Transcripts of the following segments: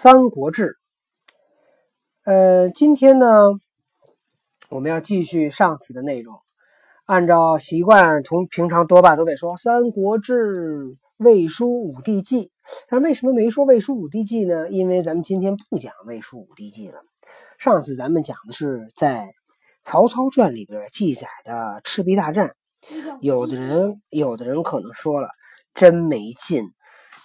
三国志》。呃，今天呢，我们要继续上次的内容。按照习惯，从平常多半都得说《三国志》《魏书》《武帝纪》，但为什么没说《魏书》《武帝纪》呢？因为咱们今天不讲《魏书》《武帝纪》了。上次咱们讲的是在《曹操传》里边记载的赤壁大战。有的人，有的人可能说了，真没劲，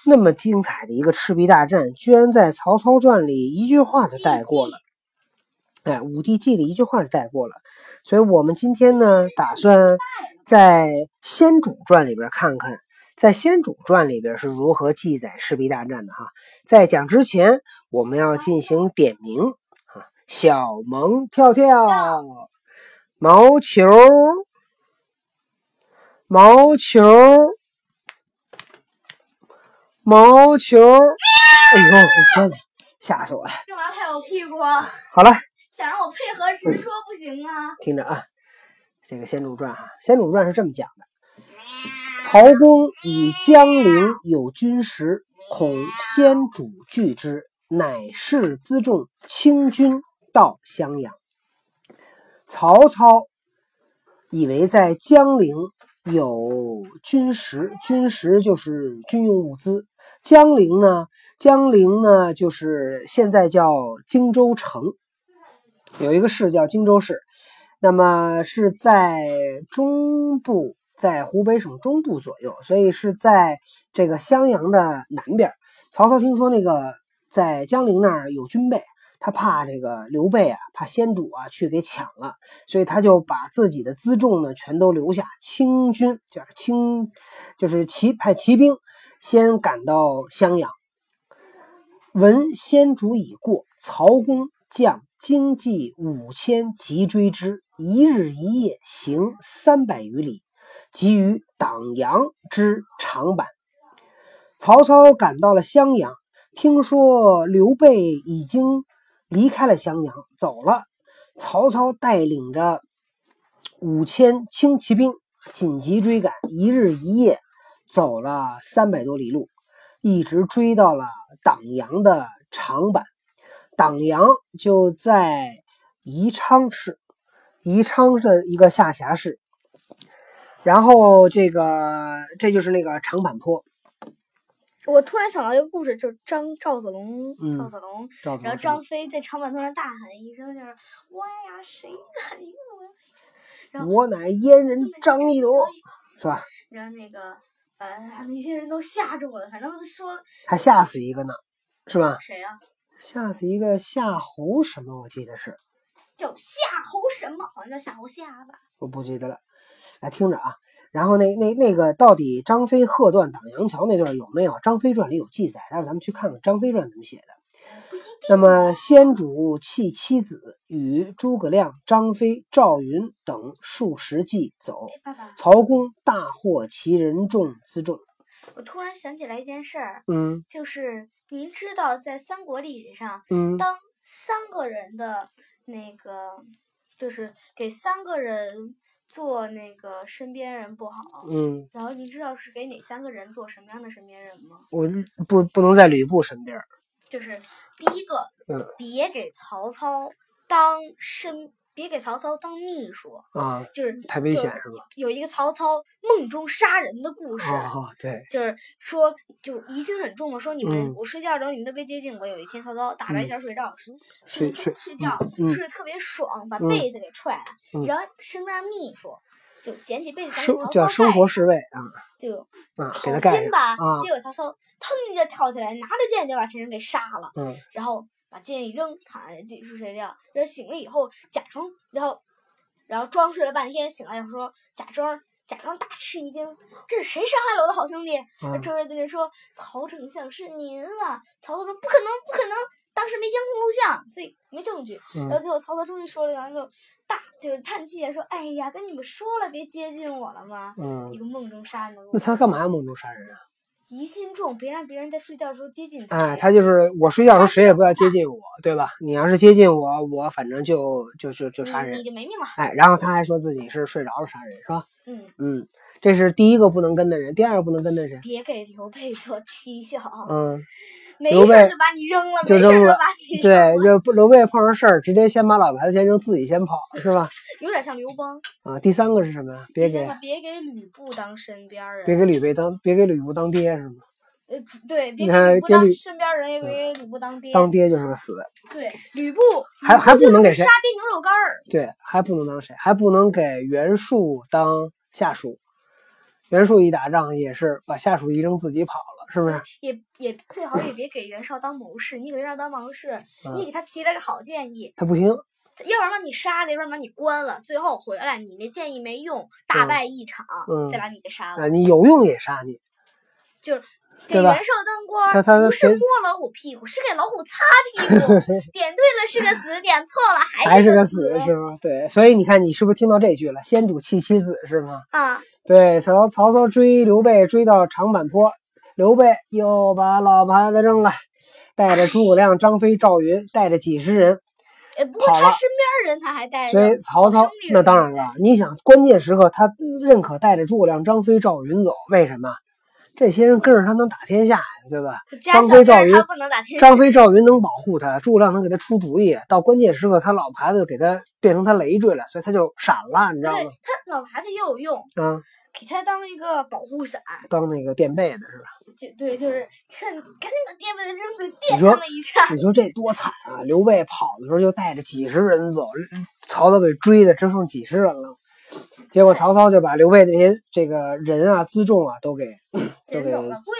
那么精彩的一个赤壁大战，居然在《曹操传》里一句话就带过了。哎，《武帝纪》里一句话就带过了。所以我们今天呢，打算在《先主传》里边看看，在《先主传》里边是如何记载赤壁大战的哈。在讲之前，我们要进行点名啊，小萌跳跳，毛球。毛球，毛球，哎呦，我天哪，吓死我了！干嘛拍我屁股？好了，想让我配合直说不行啊！听着啊，这个《先主传》哈，《先主传》是这么讲的：曹公以江陵有军食，恐先主惧之，乃是辎重轻军到襄阳。曹操以为在江陵。有军食，军食就是军用物资。江陵呢，江陵呢就是现在叫荆州城，有一个市叫荆州市，那么是在中部，在湖北省中部左右，所以是在这个襄阳的南边。曹操听说那个在江陵那儿有军备。他怕这个刘备啊，怕先主啊去给抢了，所以他就把自己的辎重呢全都留下，清军就是清，就是骑派骑兵先赶到襄阳。闻先主已过，曹公将精骑五千急追之，一日一夜行三百余里，及于党阳之长坂。曹操赶到了襄阳，听说刘备已经。离开了襄阳，走了。曹操带领着五千轻骑兵紧急追赶，一日一夜走了三百多里路，一直追到了党阳的长坂。党阳就在宜昌市，宜昌的一个下辖市。然后这个这就是那个长坂坡。我突然想到一个故事，就是张赵子龙，赵子龙，然后张飞在长坂坡上大喊一声，就是“我呀，谁敢与我？”我乃燕人张翼德，是吧？然后那个把那些人都吓着我了，反正说还吓死一个呢，是吧？谁呀？吓死一个夏侯什么？我记得是叫夏侯什么？好像叫夏侯夏吧？我不记得了。来听着啊，然后那那那个到底张飞喝断党阳桥那段有没有？《张飞传》里有记载，待会咱们去看看《张飞传》怎么写的。那么先主弃妻子，与诸葛亮、张飞、赵云等数十骑走。曹公大获其人众辎重。我突然想起来一件事儿，嗯，就是您知道在三国历史上，嗯，当三个人的那个，就是给三个人。做那个身边人不好，嗯，然后您知道是给哪三个人做什么样的身边人吗？我不不能在吕布身边，就是第一个，嗯，别给曹操当身。别给曹操当秘书啊，就是太危险是吧？有一个曹操梦中杀人的故事，对，就是说，就疑心很重嘛。说你们我睡觉的时候你们都别接近我。有一天曹操大白天睡觉睡睡睡睡觉睡得特别爽，把被子给踹了，然后身边秘书就捡起被子给曹操叫生活侍卫啊，就啊好心吧。结果曹操腾一下跳起来，拿着剑就把陈胜给杀了。嗯，然后。把剑一扔，躺下继续睡觉。然后醒了以后，假装，然后，然后装睡了半天，醒来以后说，假装假装大吃一惊，这是谁伤害了我的好兄弟？周围的人说，曹丞相是您啊！曹操说，不可能，不可能，当时没监控录像，所以没证据。然后最后曹操终于说了两个大，就是叹气说，哎呀，跟你们说了别接近我了吗？嗯，一个梦中杀人的。那他干嘛要梦中杀人啊？疑心重，别让别人在睡觉的时候接近他。哎，他就是我睡觉的时候谁也不要接近我，对吧？你要是接近我，我反正就就就就杀人，你就没命了。哎，然后他还说自己是睡着了杀人，是吧？嗯嗯，这是第一个不能跟的人，第二个不能跟的人。别给刘备做妻小。嗯，没刘备事就把你扔了，就扔了没事就把你对，就刘备碰上事儿，直接先把老牌子先扔，自己先跑，是吧？有点像刘邦。啊，第三个是什么呀？别给别给吕布当身边人，别给吕备当别给吕布当爹是吗？呃，对，别你看给吕布当身边人，也别给吕布当爹。当爹就是个死，对，吕布还还不能给谁杀爹牛肉干儿。对，还不能当谁？还不能给袁术当下属。袁术一打仗也是把下属一扔，自己跑了，是不是？也也最好也别给袁绍当谋士，你给袁绍当谋士，你给他提了个好建议，他不听，要不然把你杀了，要不然把你关了，最后回来你那建议没用，大嗯败一场，嗯再把你给杀啊，了。你有用也杀你，就是给袁绍当官，他他不是摸老虎屁股，是给老虎擦屁股。点对了是个死，点错了还是个死，是吗？对，所以你看，你是不是听到这句了？先主弃妻子是吗？啊！对，曹曹操追刘备追到长坂坡，刘备又把老牌子扔了，带着诸葛亮、张飞、赵云，带着几十人，呃，不过跑了他身边人他还带着，所以曹操那当然了，你想关键时刻他认可带着诸葛亮、张飞、赵云走，为什么？这些人跟着他能打天下呀，对吧？张飞、赵云。张飞、赵云能保护他，诸葛亮能给他出主意，到关键时刻他老牌子就给他变成他累赘了，所以他就闪了，你知道吗？他老牌子也有用，啊，给他当一个保护伞。当那个垫背的是吧？就对，就是趁赶紧把垫背的扔出去垫说他们一下。你说这多惨啊！刘备跑的时候就带着几十人走，曹操给追的只剩几十人了。结果曹操就把刘备那些这个人啊、辎重啊都给 都给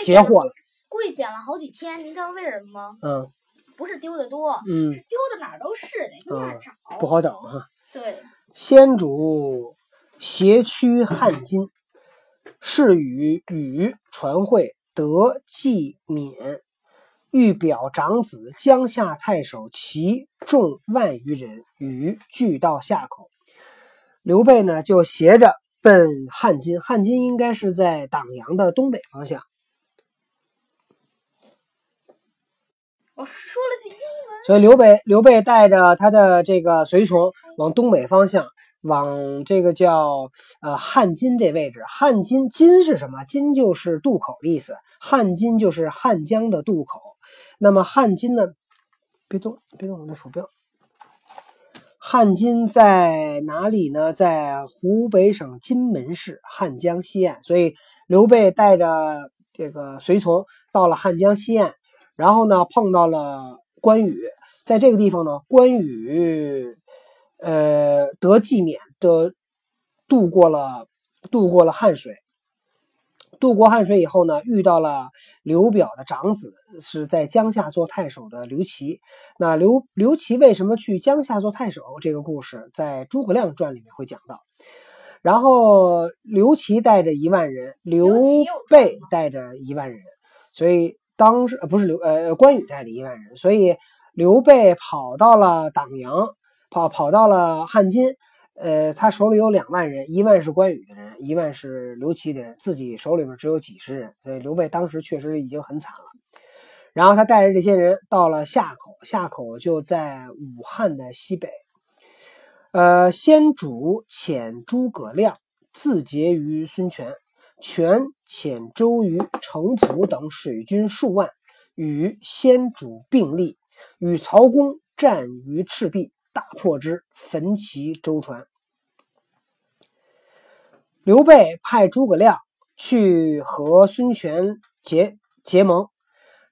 截获了。故意捡了好几天。您知道为什么吗？嗯不是丢的多，嗯是，丢的哪儿都是，得跟哪儿嗯找。不好找哈。对，先主挟驱汉津，是与禹传会得纪勉，欲表长子江夏太守其众万余人，禹俱到夏口。刘备呢就携着奔汉津，汉津应该是在党阳的东北方向，我说了句英文。所以刘备刘备带着他的这个随从往东北方向，往这个叫呃汉津这位置。汉津津是什么？津就是渡口的意思，汉津就是汉江的渡口。那么汉津呢？别动，别动我的鼠标。汉津在哪里呢？在湖北省荆门市汉江西岸。所以刘备带着这个随从到了汉江西岸，然后呢碰到了关羽，在这个地方呢，关羽呃得纪勉的渡过了渡过了汉水。渡过汉水以后呢，遇到了刘表的长子，是在江夏做太守的刘琦。那刘刘琦为什么去江夏做太守？这个故事在《诸葛亮传》里面会讲到。然后刘琦带着一万人，刘备带着一万人，所以当时呃不是刘呃关羽带着一万人，所以刘备跑到了党阳，跑跑到了汉津，呃，他手里有两万人，一万是关羽的人，一万是刘琦的人，自己手里面只有几十人，所以刘备当时确实已经很惨了。然后他带着这些人到了夏口，夏口就在武汉的西北。呃，先主遣诸葛亮自结于孙权，权遣周瑜、程普等水军数万，与先主并立，与曹公战于赤壁，大破之，焚其舟船。刘备派诸葛亮去和孙权结结盟，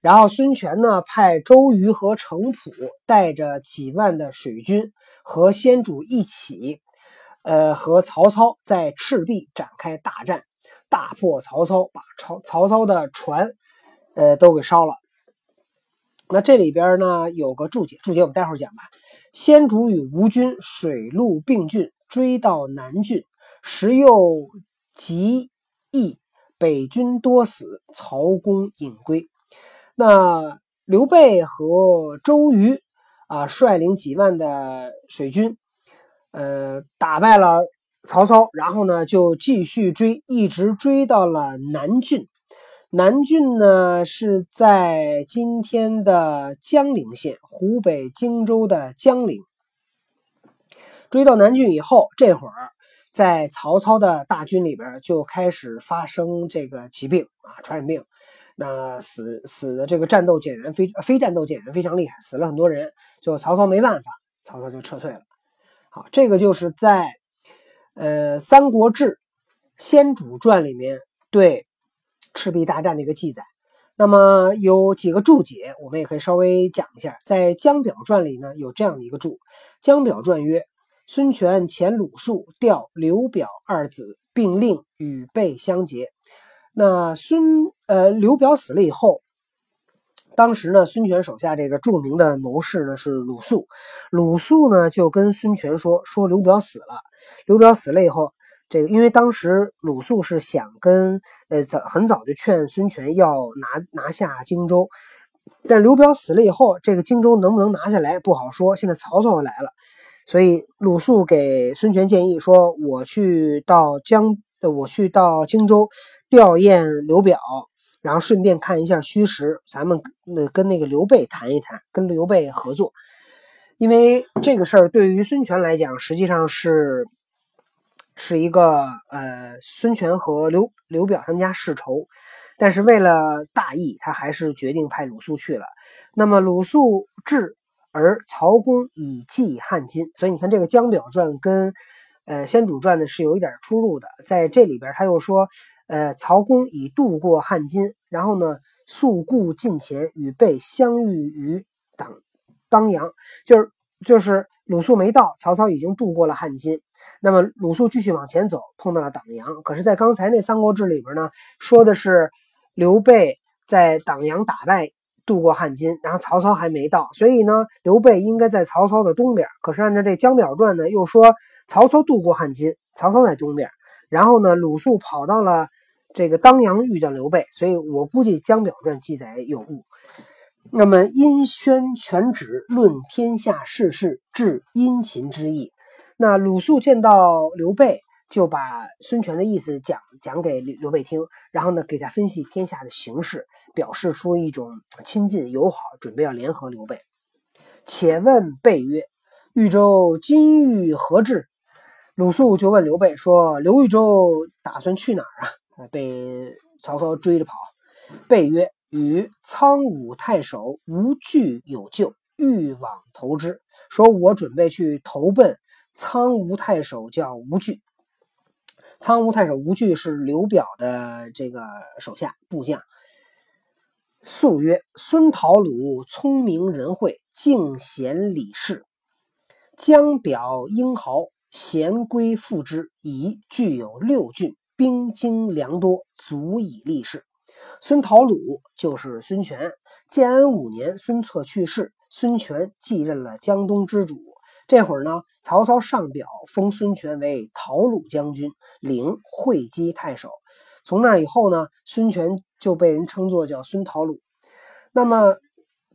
然后孙权呢派周瑜和程普带着几万的水军和先主一起，呃，和曹操在赤壁展开大战，大破曹操，把曹曹操的船，呃，都给烧了。那这里边呢有个注解，注解我们待会儿讲吧。先主与吴军水陆并进，追到南郡，时又极易，北军多死，曹公隐归。那刘备和周瑜啊，率领几万的水军，呃，打败了曹操，然后呢就继续追，一直追到了南郡。南郡呢是在今天的江陵县，湖北荆州的江陵。追到南郡以后，这会儿在曹操的大军里边就开始发生这个疾病啊，传染病。那死死的这个战斗减员非非战斗减员非常厉害，死了很多人，就曹操没办法，曹操就撤退了。好，这个就是在呃《三国志·先主传》里面对赤壁大战的一个记载。那么有几个注解，我们也可以稍微讲一下。在《江表传》里呢，有这样的一个注：《江表传》曰：“孙权遣鲁肃调刘表二子，并令与备相结。”那孙呃刘表死了以后，当时呢，孙权手下这个著名的谋士呢是鲁肃，鲁肃呢就跟孙权说：“说刘表死了，刘表死了以后。”这个，因为当时鲁肃是想跟呃早很早就劝孙权要拿拿下荆州，但刘表死了以后，这个荆州能不能拿下来不好说。现在曹操来了，所以鲁肃给孙权建议说：“我去到江，我去到荆州吊唁刘表，然后顺便看一下虚实，咱们那跟那个刘备谈一谈，跟刘备合作。因为这个事儿对于孙权来讲，实际上是。”是一个呃，孙权和刘刘表他们家世仇，但是为了大义，他还是决定派鲁肃去了。那么鲁肃至，而曹公以继汉津，所以你看这个《江表传》跟呃《先主传》呢是有一点出入的。在这里边他又说，呃，曹公已渡过汉津，然后呢，肃故近前，与备相遇于当当阳，就是就是鲁肃没到，曹操已经渡过了汉津。那么鲁肃继续往前走，碰到了党阳。可是，在刚才那《三国志》里边呢，说的是刘备在党阳打败，渡过汉津，然后曹操还没到，所以呢，刘备应该在曹操的东边。可是按照这《江表传》呢，又说曹操渡过汉津，曹操在东边，然后呢，鲁肃跑到了这个当阳遇见刘备，所以我估计《江表传》记载有误。那么，殷宣权旨，论天下世事，治殷勤之意。那鲁肃见到刘备，就把孙权的意思讲讲给刘刘备听，然后呢，给他分析天下的形势，表示出一种亲近友好，准备要联合刘备。且问备曰：“豫州今欲何至？”鲁肃就问刘备说：“刘豫州打算去哪儿啊？”被曹操追着跑。备曰：“与苍梧太守吴惧有旧，欲往投之。”说：“我准备去投奔。”苍梧太守叫吴惧，苍梧太守吴惧是刘表的这个手下部将。素曰：“孙陶鲁聪明仁惠，敬贤礼士，江表英豪，贤归附之，已具有六郡，兵精粮多，足以立事。”孙陶鲁就是孙权。建安五年，孙策去世，孙权继任了江东之主。这会儿呢，曹操上表封孙权为陶鲁将军，领会稽太守。从那以后呢，孙权就被人称作叫孙陶鲁。那么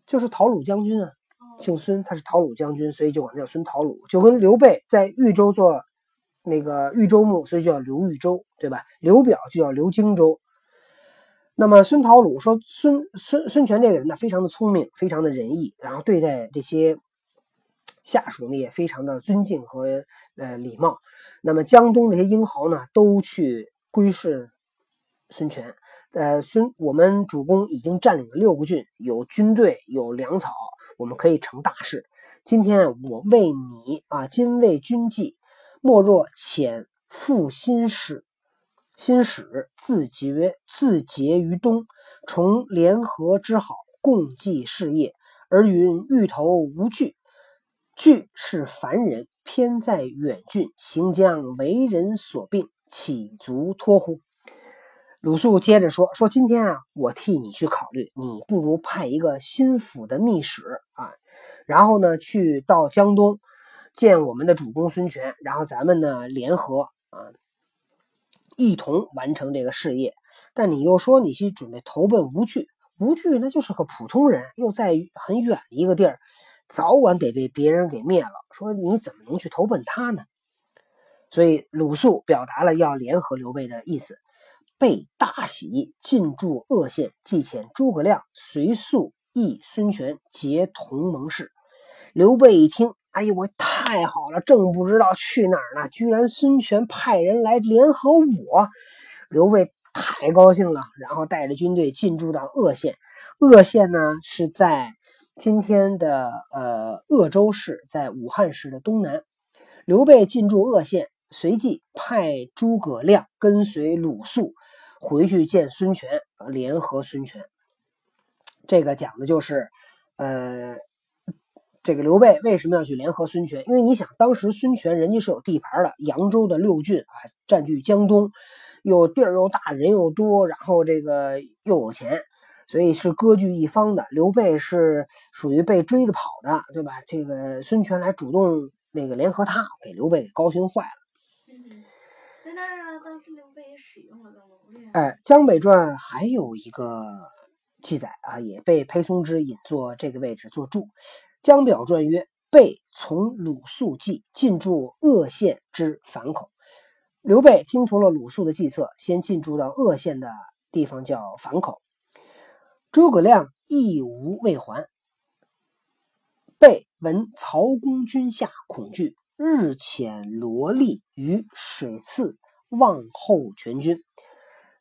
就是陶鲁将军啊，姓孙，他是陶鲁将军，所以就管他叫孙陶鲁。就跟刘备在豫州做那个豫州牧，所以叫刘豫州，对吧？刘表就叫刘荆州。那么孙陶鲁说，孙孙孙权这个人呢，非常的聪明，非常的仁义，然后对待这些。下属呢也非常的尊敬和呃礼貌，那么江东那些英豪呢都去归顺孙权。呃，孙我们主公已经占领了六个郡，有军队，有粮草，我们可以成大事。今天我为你啊，今为君计，莫若遣赴新使，新使自结自结于东，重联合之好，共济事业，而云欲投无惧。惧是凡人，偏在远郡，行将为人所病，岂足托乎？鲁肃接着说：“说今天啊，我替你去考虑，你不如派一个心腹的密使啊，然后呢，去到江东见我们的主公孙权，然后咱们呢联合啊，一同完成这个事业。但你又说你去准备投奔吴惧，吴惧那就是个普通人，又在很远的一个地儿。”早晚得被别人给灭了。说你怎么能去投奔他呢？所以鲁肃表达了要联合刘备的意思。备大喜，进驻鄂县，即遣诸葛亮随肃议孙权结同盟誓。刘备一听，哎呦，我太好了，正不知道去哪儿呢，居然孙权派人来联合我。刘备太高兴了，然后带着军队进驻到鄂县。鄂县呢是在今天的呃鄂州市，在武汉市的东南。刘备进驻鄂县，随即派诸葛亮跟随鲁肃回去见孙权，联合孙权。这个讲的就是，呃，这个刘备为什么要去联合孙权？因为你想，当时孙权人家是有地盘的，扬州的六郡啊，占据江东，又地儿又大，人又多，然后这个又有钱，所以是割据一方的。刘备是属于被追着跑的，对吧？这个孙权来主动那个联合他，给刘备给高兴坏了。嗯，但是呢，当时刘备也使用了谋略。哎，《江北传》还有一个。记载啊，也被裴松之引作这个位置做注。江表传曰：“备从鲁肃计，进驻鄂县之樊口。”刘备听从了鲁肃的计策，先进驻到鄂县的地方叫樊口。诸葛亮亦无未还。备闻曹公军下，恐惧，日遣罗力于水次，望候全军。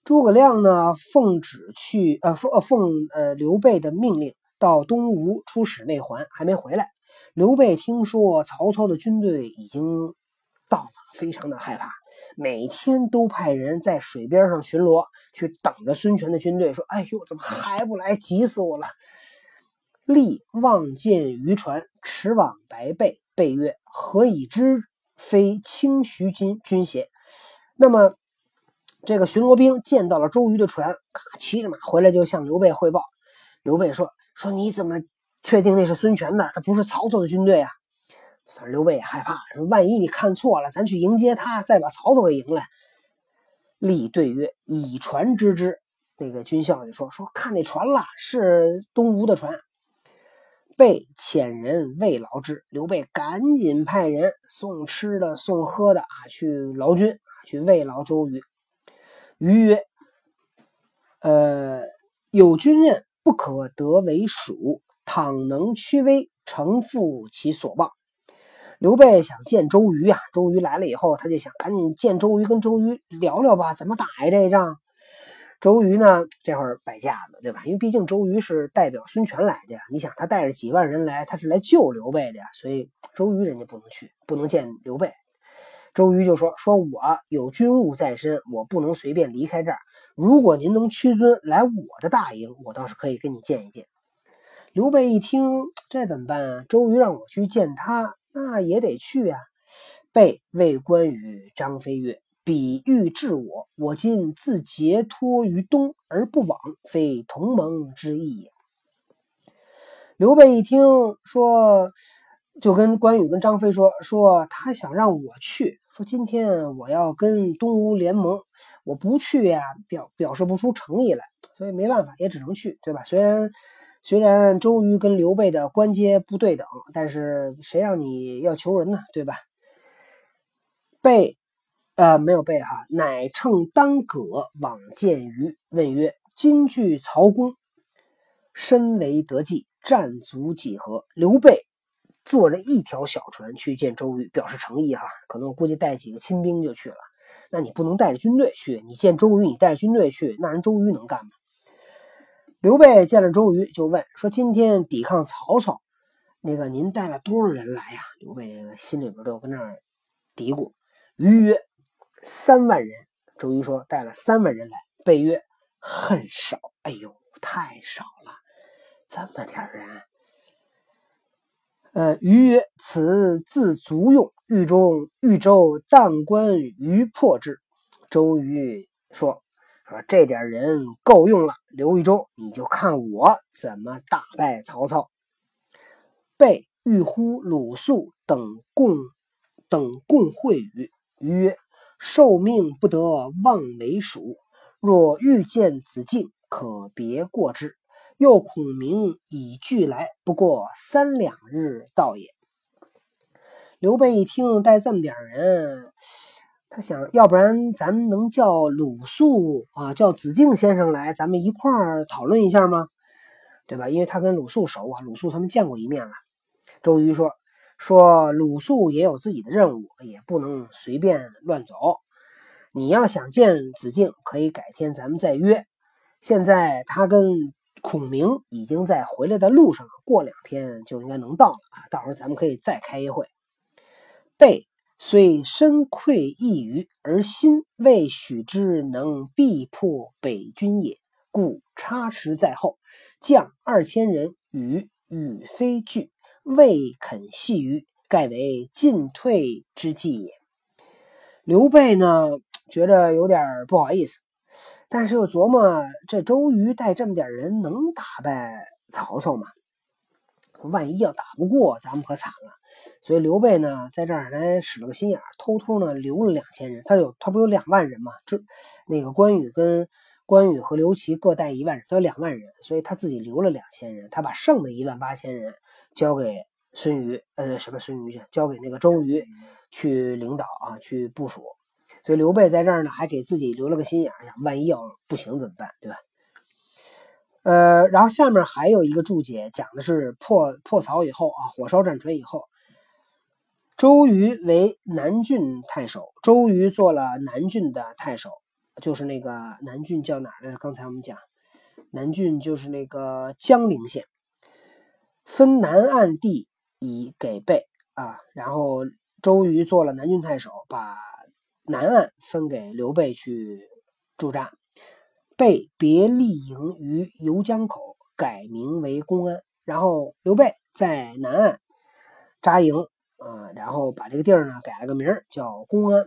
诸葛亮呢，奉旨去，呃，奉呃奉呃刘备的命令到东吴出使未还，还没回来。刘备听说曹操的军队已经到了，非常的害怕，每天都派人在水边上巡逻，去等着孙权的军队。说：“哎呦，怎么还不来？急死我了！”立望见渔船，驰往白备。备曰：“何以知非清徐军军邪？”那么。这个巡逻兵见到了周瑜的船，咔，骑着马回来就向刘备汇报。刘备说：“说你怎么确定那是孙权的？他不是曹操的军队啊！”反正刘备也害怕，说：“万一你看错了，咱去迎接他，再把曹操给迎来。”立对曰：“以船知之。”那个军校就说：“说看那船了，是东吴的船。”备遣人慰劳之。刘备赶紧派人送吃的、送喝的啊，去劳军，去慰劳周瑜。瑜曰：“呃，有军任，不可得为蜀。倘能屈威，诚负其所望。”刘备想见周瑜啊，周瑜来了以后，他就想赶紧见周瑜，跟周瑜聊聊吧，怎么打呀这一仗？周瑜呢，这会儿摆架子，对吧？因为毕竟周瑜是代表孙权来的呀。你想，他带着几万人来，他是来救刘备的呀，所以周瑜人家不能去，不能见刘备。周瑜就说：“说我有军务在身，我不能随便离开这儿。如果您能屈尊来我的大营，我倒是可以跟你见一见。”刘备一听，这怎么办啊？周瑜让我去见他，那也得去啊。备谓关羽、张飞曰：“彼欲治我，我今自节脱于东而不往，非同盟之意也。”刘备一听说，就跟关羽、跟张飞说：“说他想让我去。”说今天我要跟东吴联盟，我不去呀，表表示不出诚意来，所以没办法，也只能去，对吧？虽然虽然周瑜跟刘备的官阶不对等，但是谁让你要求人呢，对吧？备，呃，没有备哈，乃乘当葛往见瑜，问曰：“今据曹公，身为得计，战卒几何？”刘备。坐着一条小船去见周瑜，表示诚意哈。可能我估计带几个亲兵就去了。那你不能带着军队去，你见周瑜，你带着军队去，那人周瑜能干吗？刘备见了周瑜，就问说：“今天抵抗曹操，那个您带了多少人来呀？”刘备这个心里边都跟那儿嘀咕。瑜曰：“三万人。”周瑜说：“带了三万人来。”备曰：“很少。”哎呦，太少了，这么点人。呃，瑜曰：“此自足用，豫中豫州当关于破之。”周瑜说：“说这点人够用了，刘豫州，你就看我怎么打败曹操。”备欲呼鲁肃等共等共会语，曰：“受命不得妄为蜀，若遇见子敬，可别过之。”又孔明已俱来，不过三两日到也。刘备一听带这么点人，他想要不然咱们能叫鲁肃啊，叫子敬先生来，咱们一块儿讨论一下吗？对吧？因为他跟鲁肃熟啊，鲁肃他们见过一面了。周瑜说：“说鲁肃也有自己的任务，也不能随便乱走。你要想见子敬，可以改天咱们再约。现在他跟孔明已经在回来的路上了，过两天就应该能到了啊。到时候咱们可以再开一会。备虽身愧一隅，而心未许之能必破北军也，故差池在后，将二千人与羽飞拒，未肯细于，盖为进退之计也。刘备呢，觉着有点不好意思。但是又琢磨，这周瑜带这么点人能打败曹操吗？万一要打不过，咱们可惨了。所以刘备呢，在这儿还使了个心眼，偷偷呢留了两千人。他有他不有两万人吗？这那个关羽跟关羽和刘琦各带一万人，他有两万人，所以他自己留了两千人。他把剩的一万八千人交给孙瑜，呃，什么孙瑜去？交给那个周瑜去领导啊，去部署。所以刘备在这儿呢，还给自己留了个心眼儿，想万一要不行怎么办，对吧？呃，然后下面还有一个注解，讲的是破破曹以后啊，火烧战船以后，周瑜为南郡太守，周瑜做了南郡的太守，就是那个南郡叫哪来着？刚才我们讲，南郡就是那个江陵县，分南岸地以给备啊，然后周瑜做了南郡太守，把。南岸分给刘备去驻扎，备别立营于游江口，改名为公安。然后刘备在南岸扎营，啊，然后把这个地儿呢改了个名儿叫公安。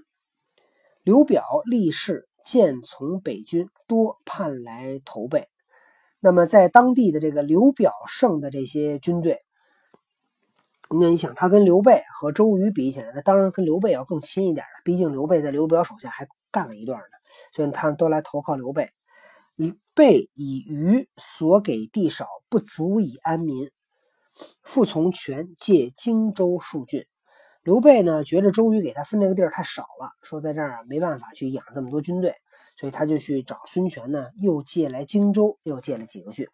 刘表立誓见从北军，多盼来投备。那么在当地的这个刘表胜的这些军队。那你想，他跟刘备和周瑜比起来，那当然跟刘备要更亲一点了。毕竟刘备在刘表手下还干了一段呢，所以他们都来投靠刘备。以备以余所给地少，不足以安民，傅从权借荆州数郡。刘备呢，觉得周瑜给他分这个地儿太少了，说在这儿没办法去养这么多军队，所以他就去找孙权呢，又借来荆州，又借了几个郡。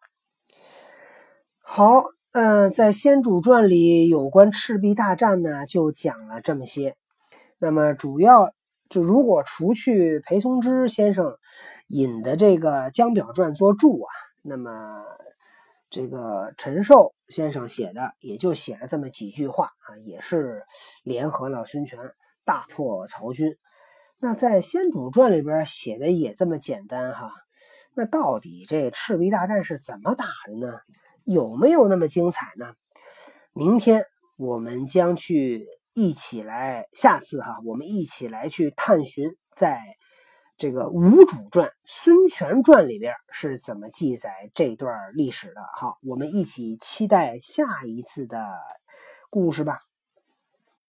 好。嗯，在《先主传》里有关赤壁大战呢，就讲了这么些。那么主要就如果除去裴松之先生引的这个《江表传》做注啊，那么这个陈寿先生写的也就写了这么几句话啊，也是联合了孙权，大破曹军。那在《先主传》里边写的也这么简单哈。那到底这赤壁大战是怎么打的呢？有没有那么精彩呢？明天我们将去一起来，下次哈，我们一起来去探寻，在这个《吴主传》《孙权传》里边是怎么记载这段历史的。好，我们一起期待下一次的故事吧。